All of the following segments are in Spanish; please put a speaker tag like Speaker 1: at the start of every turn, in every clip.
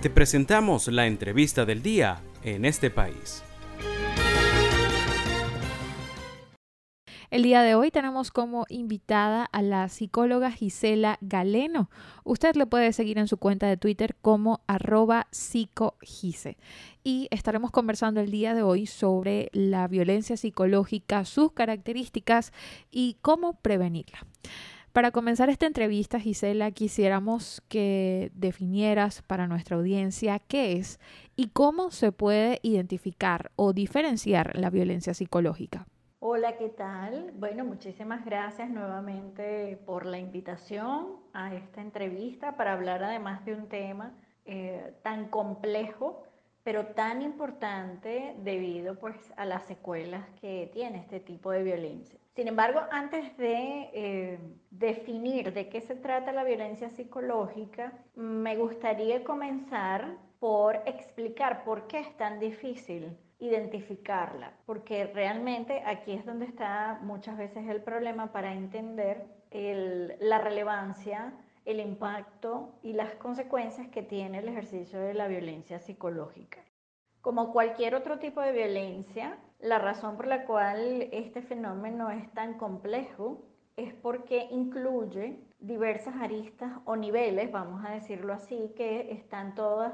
Speaker 1: Te presentamos la entrevista del día en este país.
Speaker 2: El día de hoy tenemos como invitada a la psicóloga Gisela Galeno. Usted le puede seguir en su cuenta de Twitter como arroba psicogise. Y estaremos conversando el día de hoy sobre la violencia psicológica, sus características y cómo prevenirla. Para comenzar esta entrevista, Gisela, quisiéramos que definieras para nuestra audiencia qué es y cómo se puede identificar o diferenciar la violencia psicológica.
Speaker 3: Hola, ¿qué tal? Bueno, muchísimas gracias nuevamente por la invitación a esta entrevista para hablar además de un tema eh, tan complejo, pero tan importante debido pues a las secuelas que tiene este tipo de violencia. Sin embargo, antes de eh, definir de qué se trata la violencia psicológica, me gustaría comenzar por explicar por qué es tan difícil identificarla, porque realmente aquí es donde está muchas veces el problema para entender la relevancia, el impacto y las consecuencias que tiene el ejercicio de la violencia psicológica. Como cualquier otro tipo de violencia, la razón por la cual este fenómeno es tan complejo es porque incluye diversas aristas o niveles, vamos a decirlo así, que están todas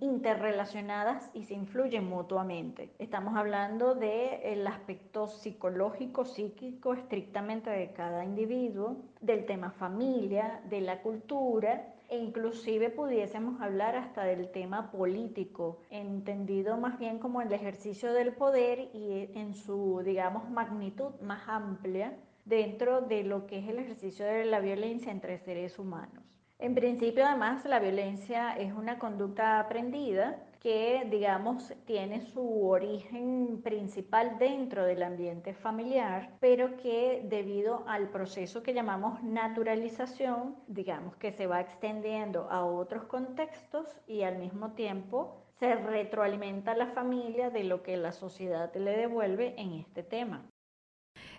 Speaker 3: interrelacionadas y se influyen mutuamente. Estamos hablando del aspecto psicológico, psíquico, estrictamente de cada individuo, del tema familia, de la cultura e inclusive pudiésemos hablar hasta del tema político, entendido más bien como el ejercicio del poder y en su, digamos, magnitud más amplia dentro de lo que es el ejercicio de la violencia entre seres humanos. En principio, además, la violencia es una conducta aprendida que, digamos, tiene su origen principal dentro del ambiente familiar, pero que debido al proceso que llamamos naturalización, digamos que se va extendiendo a otros contextos y al mismo tiempo se retroalimenta la familia de lo que la sociedad le devuelve en este tema.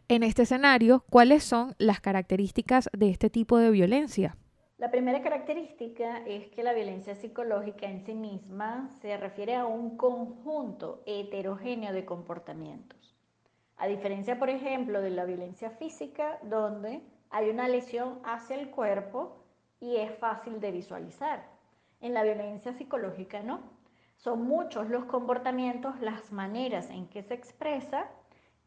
Speaker 2: En este escenario, ¿cuáles son las características de este tipo de violencia?
Speaker 3: La primera característica es que la violencia psicológica en sí misma se refiere a un conjunto heterogéneo de comportamientos. A diferencia, por ejemplo, de la violencia física, donde hay una lesión hacia el cuerpo y es fácil de visualizar. En la violencia psicológica no. Son muchos los comportamientos, las maneras en que se expresa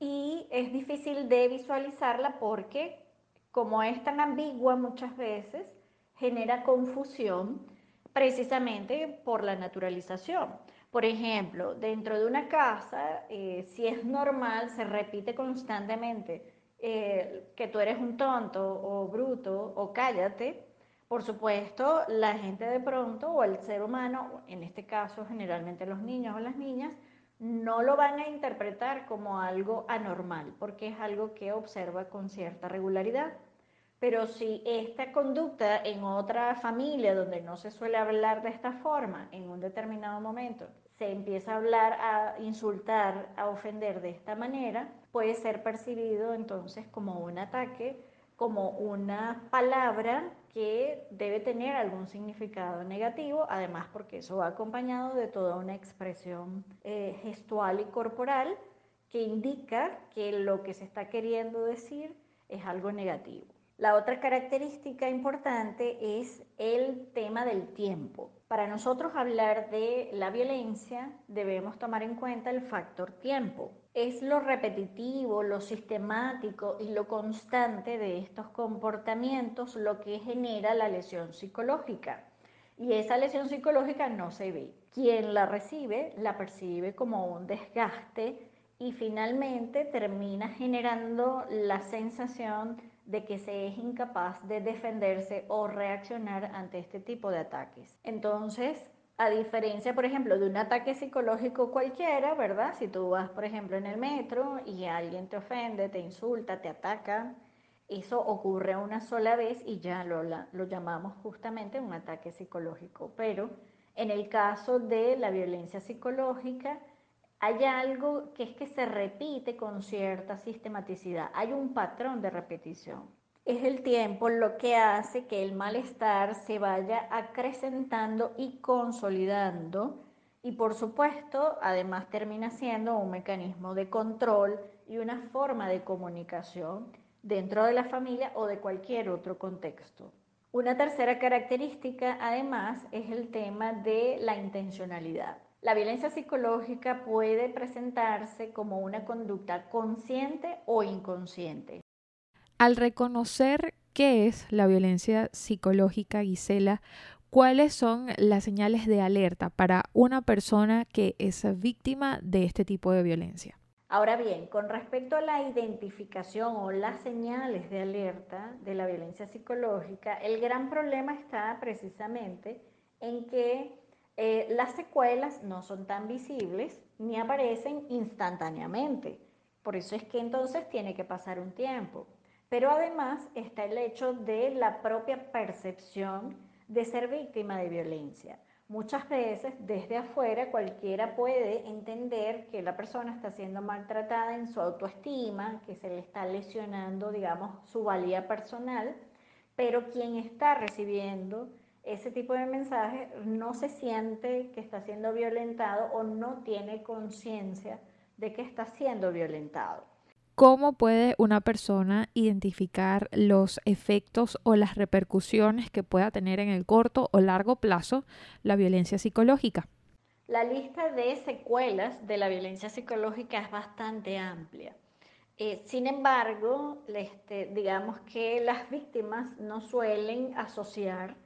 Speaker 3: y es difícil de visualizarla porque como es tan ambigua muchas veces, genera confusión precisamente por la naturalización. Por ejemplo, dentro de una casa, eh, si es normal, se repite constantemente eh, que tú eres un tonto o bruto o cállate. Por supuesto, la gente de pronto o el ser humano, en este caso generalmente los niños o las niñas, no lo van a interpretar como algo anormal, porque es algo que observa con cierta regularidad. Pero si esta conducta en otra familia donde no se suele hablar de esta forma, en un determinado momento, se empieza a hablar, a insultar, a ofender de esta manera, puede ser percibido entonces como un ataque, como una palabra que debe tener algún significado negativo, además porque eso va acompañado de toda una expresión eh, gestual y corporal que indica que lo que se está queriendo decir es algo negativo. La otra característica importante es el tema del tiempo. Para nosotros hablar de la violencia debemos tomar en cuenta el factor tiempo. Es lo repetitivo, lo sistemático y lo constante de estos comportamientos lo que genera la lesión psicológica. Y esa lesión psicológica no se ve. Quien la recibe la percibe como un desgaste y finalmente termina generando la sensación de que se es incapaz de defenderse o reaccionar ante este tipo de ataques. Entonces, a diferencia, por ejemplo, de un ataque psicológico cualquiera, ¿verdad? Si tú vas, por ejemplo, en el metro y alguien te ofende, te insulta, te ataca, eso ocurre una sola vez y ya lo, lo llamamos justamente un ataque psicológico. Pero en el caso de la violencia psicológica, hay algo que es que se repite con cierta sistematicidad, hay un patrón de repetición. es el tiempo lo que hace que el malestar se vaya acrecentando y consolidando y por supuesto además termina siendo un mecanismo de control y una forma de comunicación dentro de la familia o de cualquier otro contexto. Una tercera característica además es el tema de la intencionalidad. La violencia psicológica puede presentarse como una conducta consciente o inconsciente.
Speaker 2: Al reconocer qué es la violencia psicológica, Gisela, ¿cuáles son las señales de alerta para una persona que es víctima de este tipo de violencia?
Speaker 3: Ahora bien, con respecto a la identificación o las señales de alerta de la violencia psicológica, el gran problema está precisamente en que eh, las secuelas no son tan visibles ni aparecen instantáneamente. Por eso es que entonces tiene que pasar un tiempo. Pero además está el hecho de la propia percepción de ser víctima de violencia. Muchas veces desde afuera cualquiera puede entender que la persona está siendo maltratada en su autoestima, que se le está lesionando, digamos, su valía personal, pero quien está recibiendo ese tipo de mensajes no se siente que está siendo violentado o no tiene conciencia de que está siendo violentado.
Speaker 2: ¿Cómo puede una persona identificar los efectos o las repercusiones que pueda tener en el corto o largo plazo la violencia psicológica?
Speaker 3: La lista de secuelas de la violencia psicológica es bastante amplia. Eh, sin embargo, este, digamos que las víctimas no suelen asociar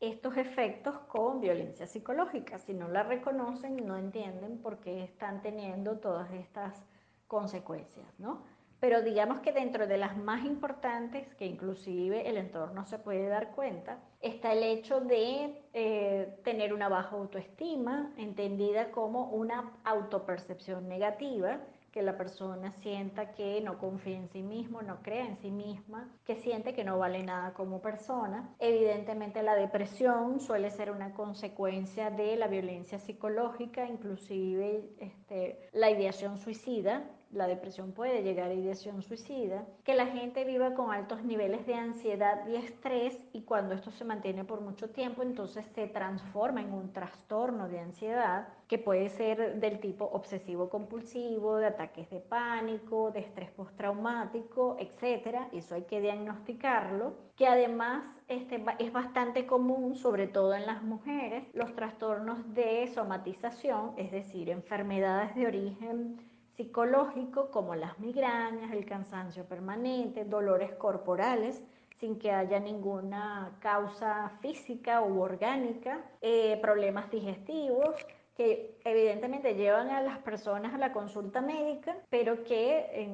Speaker 3: estos efectos con violencia psicológica. Si no la reconocen, no entienden por qué están teniendo todas estas consecuencias, ¿no? pero digamos que dentro de las más importantes, que inclusive el entorno se puede dar cuenta, está el hecho de eh, tener una baja autoestima, entendida como una autopercepción negativa, que la persona sienta que no confía en sí mismo, no crea en sí misma, que siente que no vale nada como persona. Evidentemente la depresión suele ser una consecuencia de la violencia psicológica, inclusive este, la ideación suicida, la depresión puede llegar a ideación suicida, que la gente viva con altos niveles de ansiedad y estrés y cuando esto se mantiene por mucho tiempo, entonces se transforma en un trastorno de ansiedad que puede ser del tipo obsesivo compulsivo, de ataques de pánico, de estrés postraumático, etcétera. Eso hay que diagnosticarlo, que además este, es bastante común, sobre todo en las mujeres, los trastornos de somatización, es decir, enfermedades de origen psicológico como las migrañas, el cansancio permanente, dolores corporales sin que haya ninguna causa física u orgánica, eh, problemas digestivos que evidentemente llevan a las personas a la consulta médica, pero que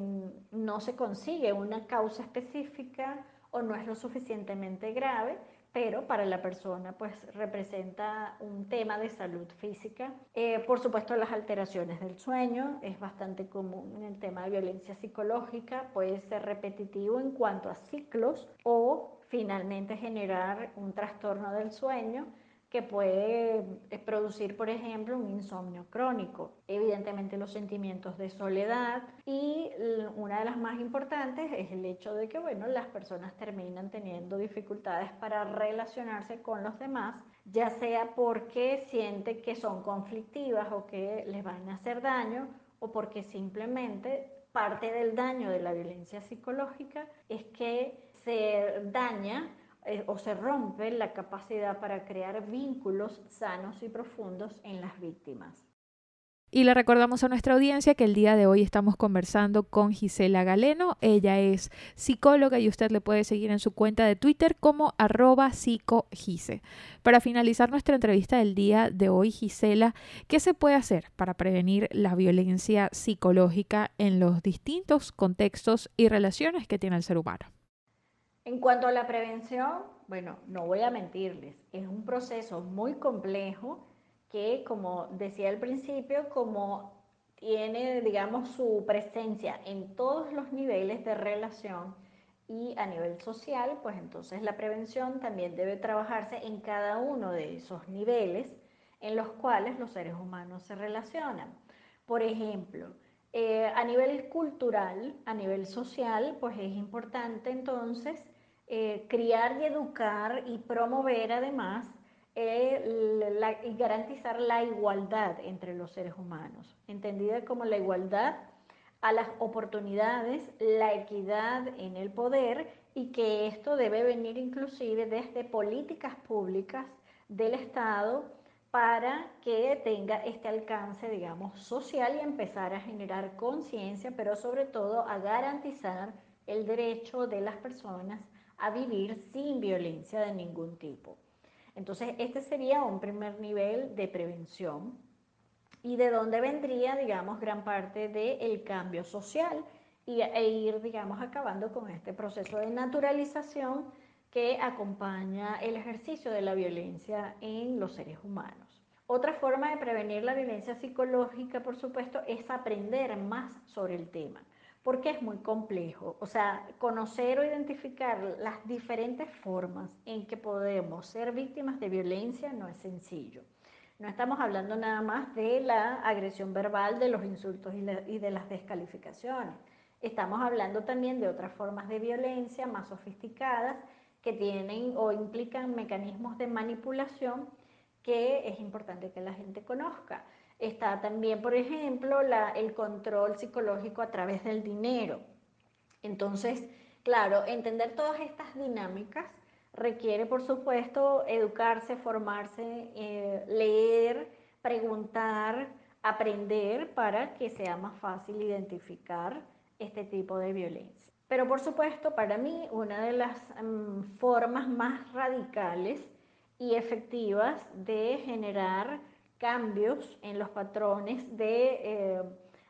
Speaker 3: no se consigue una causa específica o no es lo suficientemente grave pero para la persona pues representa un tema de salud física. Eh, por supuesto las alteraciones del sueño es bastante común en el tema de violencia psicológica, puede ser repetitivo en cuanto a ciclos o finalmente generar un trastorno del sueño que puede eh, producir, por ejemplo, un insomnio crónico. Evidentemente los sentimientos de soledad y una de las más importantes es el hecho de que, bueno, las personas terminan teniendo dificultades para relacionarse con los demás, ya sea porque sienten que son conflictivas o que les van a hacer daño o porque simplemente parte del daño de la violencia psicológica es que se daña eh, o se rompe la capacidad para crear vínculos sanos y profundos en las víctimas.
Speaker 2: Y le recordamos a nuestra audiencia que el día de hoy estamos conversando con Gisela Galeno. Ella es psicóloga y usted le puede seguir en su cuenta de Twitter como arroba psicogise. Para finalizar nuestra entrevista del día de hoy, Gisela, ¿qué se puede hacer para prevenir la violencia psicológica en los distintos contextos y relaciones que tiene el ser humano?
Speaker 3: En cuanto a la prevención, bueno, no voy a mentirles, es un proceso muy complejo que, como decía al principio, como tiene, digamos, su presencia en todos los niveles de relación y a nivel social, pues entonces la prevención también debe trabajarse en cada uno de esos niveles en los cuales los seres humanos se relacionan. Por ejemplo, eh, a nivel cultural, a nivel social, pues es importante entonces eh, criar y educar y promover además eh, y garantizar la igualdad entre los seres humanos, entendida como la igualdad a las oportunidades, la equidad en el poder y que esto debe venir inclusive desde políticas públicas del Estado para que tenga este alcance, digamos, social y empezar a generar conciencia, pero sobre todo a garantizar el derecho de las personas a vivir sin violencia de ningún tipo. Entonces, este sería un primer nivel de prevención y de dónde vendría, digamos, gran parte del cambio social y, e ir, digamos, acabando con este proceso de naturalización que acompaña el ejercicio de la violencia en los seres humanos. Otra forma de prevenir la violencia psicológica, por supuesto, es aprender más sobre el tema, porque es muy complejo. O sea, conocer o identificar las diferentes formas en que podemos ser víctimas de violencia no es sencillo. No estamos hablando nada más de la agresión verbal, de los insultos y, de las descalificaciones. Estamos hablando también de otras formas de violencia más sofisticadas que tienen o implican mecanismos de manipulación que es importante que la gente conozca. Está también, por ejemplo, el control psicológico a través del dinero. Entonces, claro, entender todas estas dinámicas requiere, por supuesto, educarse, formarse, eh, leer, preguntar, aprender para que sea más fácil identificar este tipo de violencia. Pero por supuesto, para mí, una de las mm, formas más radicales y efectivas de generar cambios en los patrones de, eh,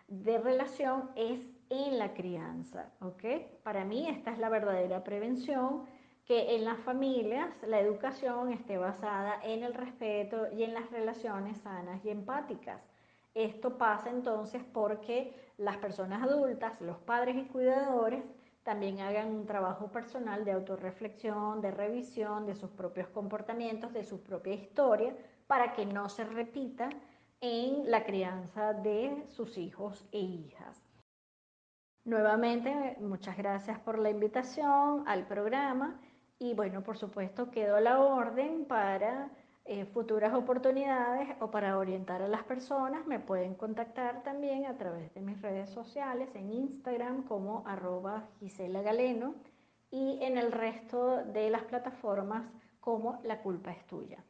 Speaker 3: de relación es en la crianza. ¿okay? Para mí esta es la verdadera prevención, que en las familias la educación esté basada en el respeto y en las relaciones sanas y empáticas. Esto pasa entonces porque las personas adultas, los padres y cuidadores, también hagan un trabajo personal de autorreflexión, de revisión de sus propios comportamientos, de su propia historia, para que no se repita en la crianza de sus hijos e hijas. Nuevamente, muchas gracias por la invitación al programa y bueno, por supuesto, quedo a la orden para eh, futuras oportunidades o para orientar a las personas, me pueden contactar también a través de mis redes sociales, en Instagram como arroba Gisela Galeno y en el resto de las plataformas como La culpa es tuya.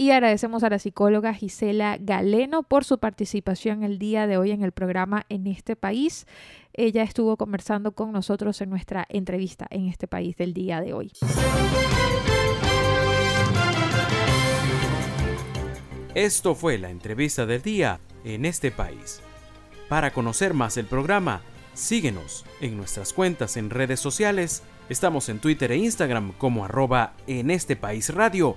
Speaker 2: Y agradecemos a la psicóloga Gisela Galeno por su participación el día de hoy en el programa En este país. Ella estuvo conversando con nosotros en nuestra entrevista en este país del día de hoy.
Speaker 1: Esto fue la entrevista del día en este país. Para conocer más el programa, síguenos en nuestras cuentas en redes sociales. Estamos en Twitter e Instagram como arroba en este país radio